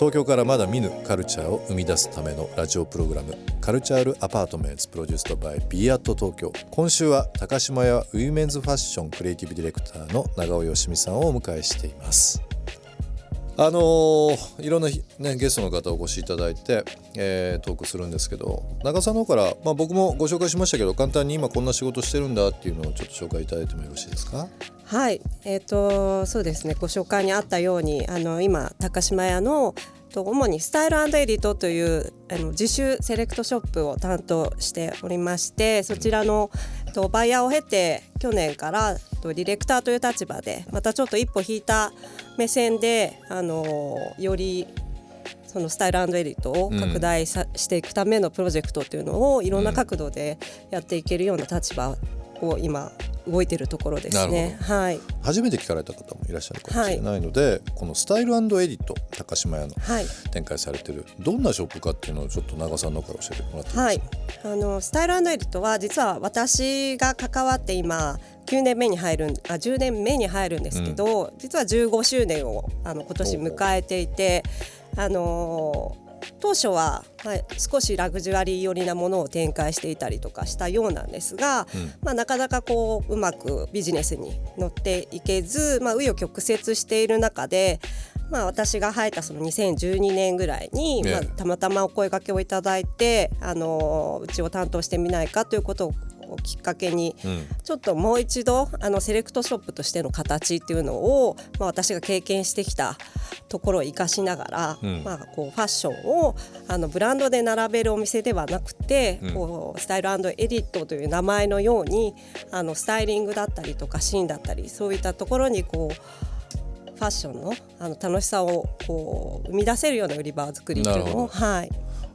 東京からまだ見ぬカルチャーを生み出すためのラジオプログラム Cultural Apartments produced by BE AT 東京。今週は高島屋ウィメンズファッションクリエイティブディレクターの長尾よしみさんをお迎えしています。あのーいろんな、ね、ゲストの方お越しいただいて、えートークするんですけど長尾さんの方から、まあ、僕もご紹介しましたけど簡単に今こんな仕事してるんだっていうのをちょっと紹介いただいてもよろしいですか？はい、えっ、とそうですね。ご紹介にあったようにあの今高島屋のと主にスタイルエディトというあの自主セレクトショップを担当しておりましてそちらのとバイヤーを経て去年からとディレクターという立場でまたちょっと一歩引いた目線であのよりそのスタイルエリートを拡大さ、していくためのプロジェクトというのをいろんな角度でやっていけるような立場を今動いているところですね。はい、初めて聞かれた方もいらっしゃるかもしれないので、このスタイルエディット高島屋のはい。展開されてるどんなショップかっていうのをちょっと長さんの方から教えてもらってはい、あのスタイルエディットは実は私が関わって今9年目に入るんあ10年目に入るんですけど、実は15周年をあの今年迎えていてあの当初は、まあ、少しラグジュアリー寄りなものを展開していたりとかしたようなんですが、まあ、なかなかこううまくビジネスに乗っていけず、まあ、紆余曲折している中で、まあ、私が入ったその2012年ぐらいに、ねまあ、たまたまお声掛けをいただいて、あのうちを担当してみないかということをきっかけに、うん。ちょっともう一度あのセレクトショップとしての形っていうのを、まあ、私が経験してきたところを生かしながら、うん。まあ、こうファッションをあのブランドで並べるお店ではなくて、うん。こうスタイルエディットという名前のようにあのスタイリングだったりとかシーンだったりそういったところにこうファッションのあの楽しさをこう生み出せるような売り場作りっていうのを、はい、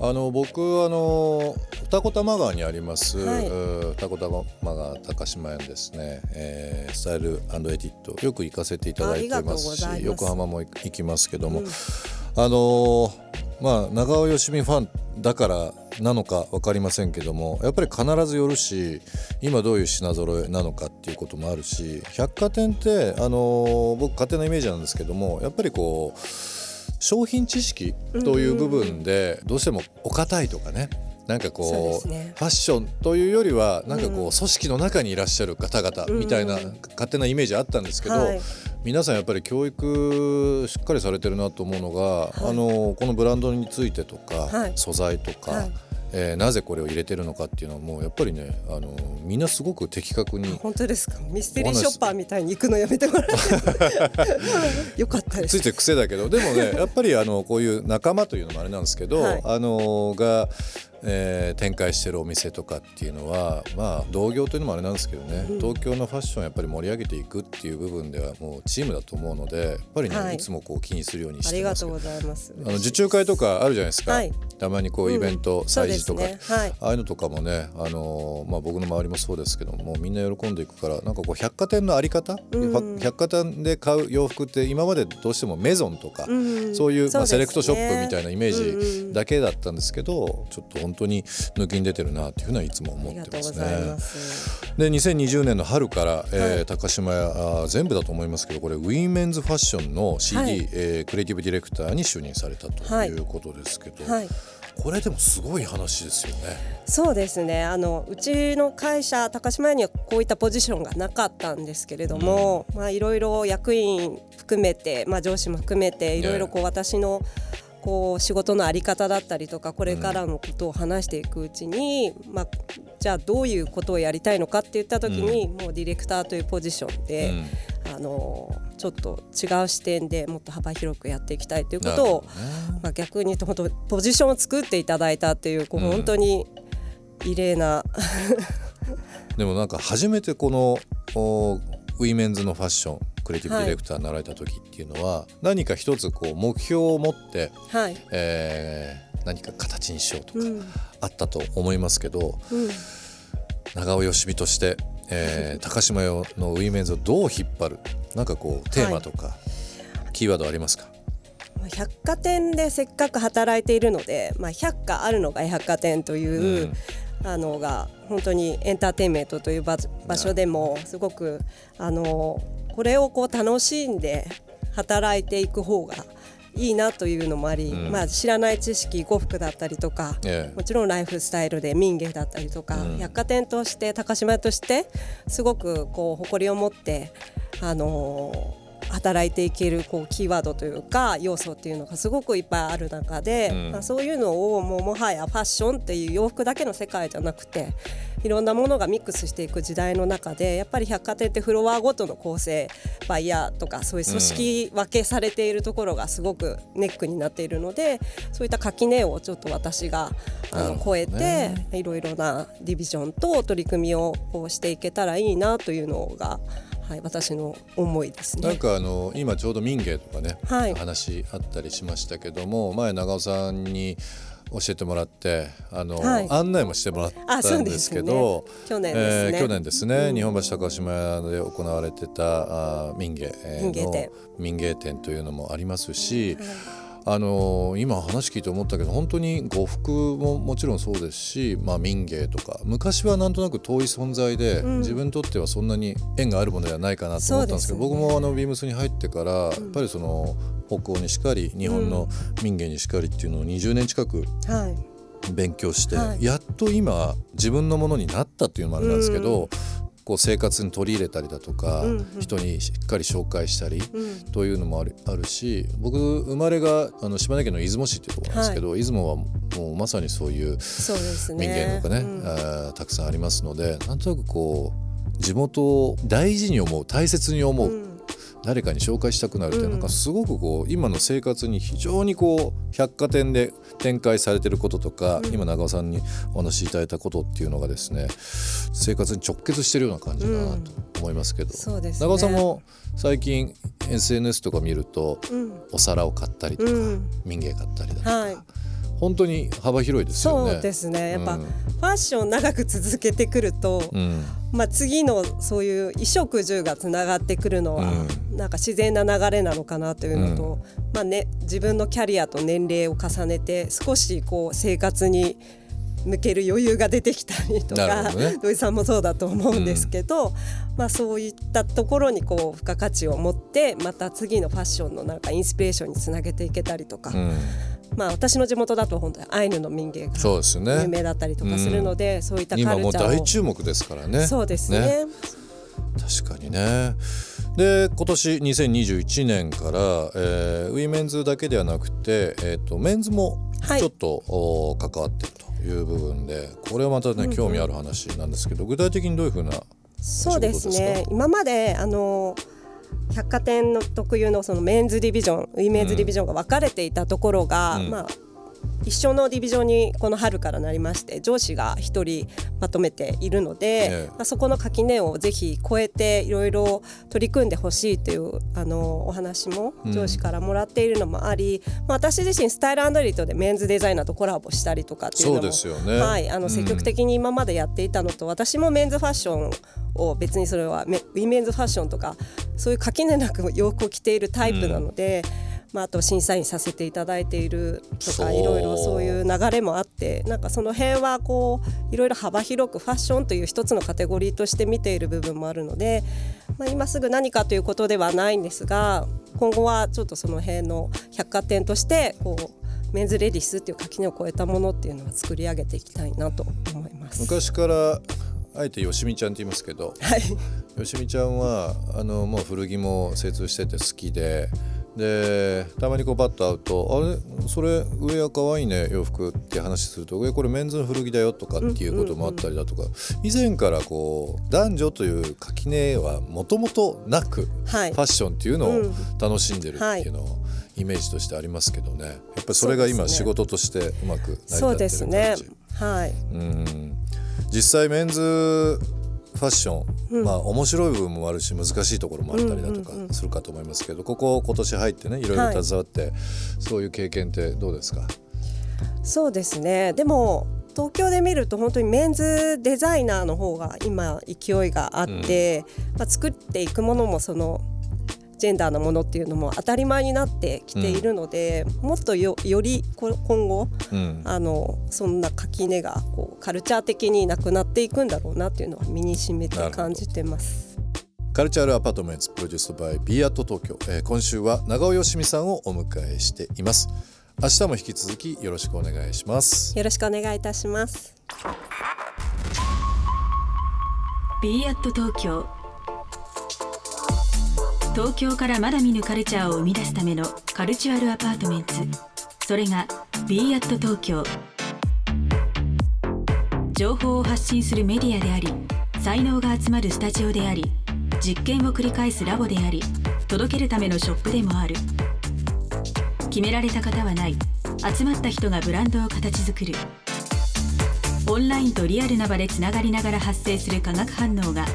あの僕あの二子玉川にあります、はい。二子玉川高島屋のですね、えースタイルエディットよく行かせていただいています。し横浜も行きますけども、あのまあ長尾よしみファンだからなのか分かりませんけどもやっぱり必ず寄るし今どういう品揃えなのかっていうこともあるし百貨店ってあの僕勝手なイメージなんですけどもやっぱりこう商品知識という部分でどうしてもお堅いとかねなんかこうね。ファッションというよりはなんかこう組織の中にいらっしゃる方々みたいな勝手なイメージあったんですけど、はい。皆さんやっぱり教育しっかりされてるなと思うのが、あのこのブランドについてとか、はい。素材とか、はいえーなぜこれを入れてるのかっていうのはもうやっぱりねあのみんなすごく的確に本当ですか？ミステリーショッパーみたいに行くのやめてもらって。よかったです。ついてる癖だけど。でもねやっぱりあのこういう仲間というのもあれなんですけど、はい。あのが、えー展開してるお店とかっていうのはまあ同業というのもあれなんですけどね、東京のファッションをやっぱり盛り上げていくっていう部分ではもうチームだと思うのでやっぱりね、はい。い、つもこう気にするようにしてあります。けどがとうございます。あの受注会とかあるじゃないですか、はいたまにこうイベント、うん催事とか、ね。はい。ああいうのとかもね、あのーまあ、僕の周りもそうですけどもみんな喜んでいくからなんかこう百貨店のあり方、うん。百貨店で買う洋服って今までどうしてもメゾンとか、うん。そういうまあ、セレクトショップみたいなイメうんうーん。ジだけだったんですけど、ちょっと本当に抜きに出てるなっていうふうにはいつもあ思ってますね。す。で2020年の春から、えーはい高島屋あー全部だと思いますけどこれウィメンズファッションの CD、はい。えークリエイティブディレクターに就任されたとはいいうことですけど、はい。これでもすごい話ですよね。そうですね。あのうちの会社高島屋にはこういったポジションがなかったんですけれども、まあいろいろ役員含めて、まあ、上司も含めていろいろこう私のこう仕事のあり方だったりとかこれからのことを話していくうちに、まあ、じゃあどういうことをやりたいのかって言った時に、もうディレクターというポジションで、あのちょっと違う視点でもっと幅広くやっていきたいということを、まあ、逆に言うと本当ポジションを作っていただいたっていうこううん。本当に異例な、でもなんか初めてこのおウィメンズのファッションクリエイティブディレクターになられた時っていうのは、何か一つこう目標を持って、はい。えー何か形にしようとかうん。あったと思いますけど、うん。長尾よしみとして、えー 高島屋のウィメンズをどう引っ張る？なんかこうテーマとか、キーワードありますか？百貨店でせっかく働いているので、まあ、百貨あるのが百貨店という、あのが本当にエンターテインメントという場場所でもすごくあのこれをこう楽しんで働いていく方がいいなというのもあり、うん。まあ、知らない知識呉服だったりとか、ええ。もちろんライフスタイルで民芸だったりとか、うん。百貨店として高島屋としてすごくこう誇りを持って、あのー働いていけるこうキーワードというか要素っていうのがすごくいっぱいある中で、うん。まあ、そういうのをもうもはやファッションっていう洋服だけの世界じゃなくていろんなものがミックスしていく時代の中でやっぱり百貨店ってフロアごとの構成バイヤーとかそういう組織分けされているところがすごくネックになっているのでそういった垣根をちょっと私があの超えていろいろなディビジョンと取り組みをこうしていけたらいいなというのが、はい、私の思いですね。なんかあの今ちょうど民芸とかね、はい。話あったりしましたけども前長尾さんに教えてもらってあの、はい。案内もしてもらったんでですけど去年ですね。えー去年ですね、うん。日本橋高島屋で行われてたあ民芸、えーの民芸店民芸店というのもありますし、あの今話聞いて思ったけど本当に呉服ももちろんそうですし、まあ、民芸とか昔はなんとなく遠い存在で、うん。自分にとってはそんなに縁があるものではないかなと思ったんですけどね。僕もあのビームスに入ってから、やっぱりその北欧にしかり日本の民芸にしかりっていうのを20年近くはい。勉強して、はい。やっと今自分のものになったっていうのもあれなんですけど、こう生活に取り入れたりだとか、うんうん。人にしっかり紹介したり、うん。というのもあるあるし僕生まれがあの島根県の出雲市っていうところなんですけど、出雲はもうまさにそういう民芸とかね、うん。たくさんありますのでなんとなくこう地元を大事に思う大切に思う、うん誰かに紹介したくなるっていううん。なんかすごくこう今の生活に非常にこう百貨店で展開されてることとか、うん。今長尾さんにお話しいただいたことっていうのがですね生活に直結してるような感じだなと思いますけど、そう長尾さんも最近 SNS とか見るとうん。お皿を買ったりとか、うん。民芸買ったりだとか、はい本当に幅広いですよね。そうですね。やっぱ、うんファッション長く続けてくると、うん。まあ、次のそういう衣食住がつながってくるのは、うなんか自然な流れなのかなというのと、まあね、自分のキャリアと年齢を重ねて少しこう生活に向ける余裕が出てきたりとか、ね。土井さんもそうだと思うんですけど、まあ、そういったところにこう付加価値を持ってまた次のファッションのなんかインスピレーションにつなげていけたりとか、うんまあ、私の地元だと本当にアイヌの民芸がそうですよね。有名だったりとかするので、そういったカ今もうルチャーを。大注目ですからね。そうですね。確かにね。で今年2021年から、えーウィメンズだけではなくて、えー、とメンズもはい。ちょっと、お関わってるという部分でこれはまたね興味ある話なんですけど具体的にどういうふうなそうですね。今まであの百貨店の特有のそのメンズディビジョンウィメンズディビジョンが分かれていたところが、うん。まあ一緒のディビジョンにこの春からなりまして上司が一人まとめているので、ええ。まあ、そこの垣根をぜひ超えていろいろ取り組んでほしいというあのお話も上司からもらっているのもあり、まあ、私自身スタイルリートでメンズデザイナーとコラボしたりとかっていうのもそうですよね。はい、あの積極的に今までやっていたのと、私もメンズファッションを別にそれはメウィメンズファッションとかそういう垣根なく洋服を着ているタイプなので、まあ、あと審査員させていただいているとかいろいろそういう流れもあってなんかその辺はこういろいろ幅広くファッションという一つのカテゴリーとして見ている部分もあるので、まあ、今すぐ何かということではないんですが今後はちょっとその辺の百貨店としてこうメンズレディスっていう垣根を越えたものっていうのは作り上げていきたいなと思います。昔からあえてよしみちゃんって言いますけどはい、よしみちゃんはあのもう古着も精通してて好きででたまにこうバッと会うと「あれ？それ上は可愛いね洋服」って話すると「上これメンズの古着だよ」とかっていうこともあったりだとか、以前からこう男女という垣根はもともとなく、はい。ファッションっていうのをうん楽しんでるっていうのを、イメージとしてありますけどね。やっぱりそれが今仕事としてうまく成り立ってるそうですね。はい。うん。実際メンズファッション、まあ面白い部分もあるし難しいところもあったりだとかうんうんうんするかと思いますけど、ここ今年入ってねいろいろ携わって、そういう経験ってどうですか、そうですね。でも東京で見ると本当にメンズデザイナーの方が今勢いがあって、うん、まあ、作っていくものもそのジェンダーのものっていうのも当たり前になってきているので、うん、もっとより今後、うん、あのそんな垣根がこうカルチャー的になくなっていくんだろうなっていうのは身にしめて感じてます。 Cultural Apartments produced by BE AT 東京、えー、今週は長尾よしみさんをお迎えしています。明日も引き続きよろしくお願いします。よろしくお願いいたします。 BE AT 東京東京からまだ見ぬカルチャーを生み出すための Cultural Apartment それが BE AT 東京。情報を発信するメディアであり才能が集まるスタジオであり実験を繰り返すラボであり届けるためのショップでもある。決められた方はない。集まった人がブランドを形作る。オンラインとリアルな場でつながりながら発生する化学反応が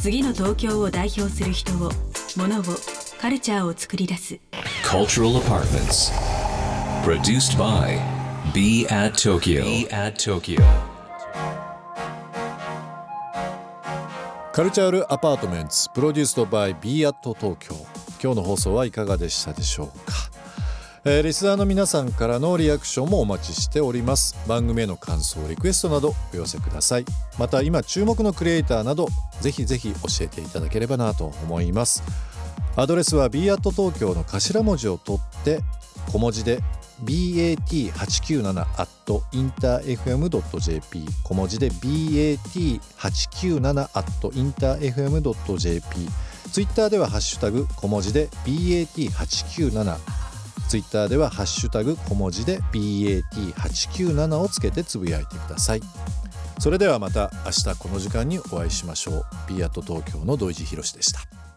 次の東京を代表する人を物をカルチャーを作り出す。Cultural Apartments. Produced by Be at Tokyo, Be at Tokyo. カルチャールアパートメンツプロデュースドバイ b アット東京今日の放送はいかがでしたでしょうか、えー、リスナーの皆さんからのリアクションもお待ちしております。番組への感想リクエストなどお寄せください。また今注目のクリエイターなどぜひぜひ教えていただければなと思いますアドレスは b アット東京の頭文字を取って小文字で bat897 at interfm.jp 小文字で bat897 at interfm.jp ツイッターではハッシュタグ小文字で bat897 ツイッターではハッシュタグ小文字で bat897 をつけてつぶやいてください。それではまた明日この時間にお会いしましょう。b アット東京の土井地博でした。